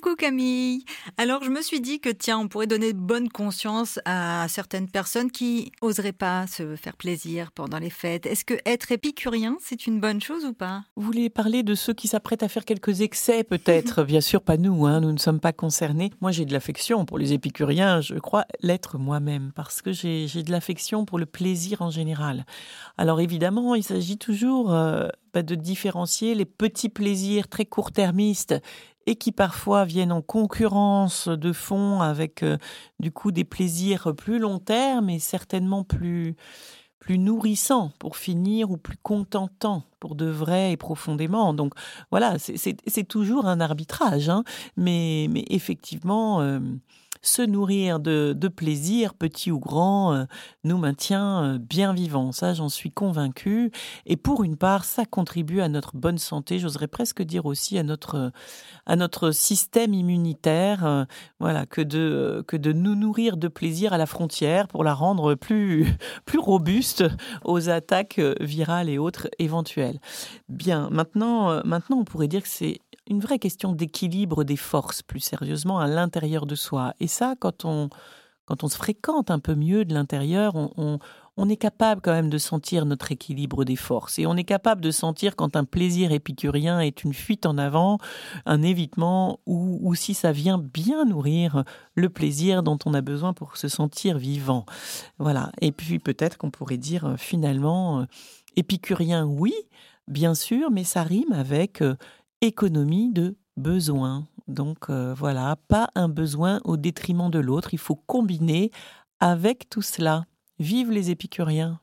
Coucou Camille. Alors je me suis dit que tiens, on pourrait donner bonne conscience à certaines personnes qui oseraient pas se faire plaisir pendant les fêtes. Est-ce que être épicurien, c'est une bonne chose ou pas? Vous voulez parler de ceux qui s'apprêtent à faire quelques excès peut-être? Bien sûr pas nous, hein, nous ne sommes pas concernés. Moi j'ai de l'affection pour les épicuriens, je crois l'être moi-même parce que j'ai de l'affection pour le plaisir en général. Alors évidemment, il s'agit toujours euh, bah, de différencier les petits plaisirs très court-termistes et qui parfois viennent en concurrence de fond avec euh, du coup des plaisirs plus long terme et certainement plus plus nourrissants pour finir ou plus contentants pour de vrai et profondément. Donc voilà, c'est toujours un arbitrage, hein. mais, mais effectivement, euh, se nourrir de, plaisir, petit ou grand, euh, nous maintient euh, bien vivants. Ça, j'en suis convaincue. Et pour une part, ça contribue à notre bonne santé. J'oserais presque dire aussi à notre, à notre système immunitaire. Euh, voilà, que de, que de nous nourrir de plaisir à la frontière pour la rendre plus, plus robuste aux attaques virales et autres éventuelles. Bien, maintenant, maintenant, on pourrait dire que c'est une vraie question d'équilibre des forces, plus sérieusement, à l'intérieur de soi. Et ça, quand on, quand on se fréquente un peu mieux de l'intérieur, on, on, est capable quand même de sentir notre équilibre des forces. Et on est capable de sentir quand un plaisir épicurien est une fuite en avant, un évitement, ou, ou si ça vient bien nourrir le plaisir dont on a besoin pour se sentir vivant. Voilà. Et puis peut-être qu'on pourrait dire euh, finalement, euh, épicurien, oui, bien sûr, mais ça rime avec euh, économie de besoin. Donc euh, voilà, pas un besoin au détriment de l'autre, il faut combiner avec tout cela. Vive les épicuriens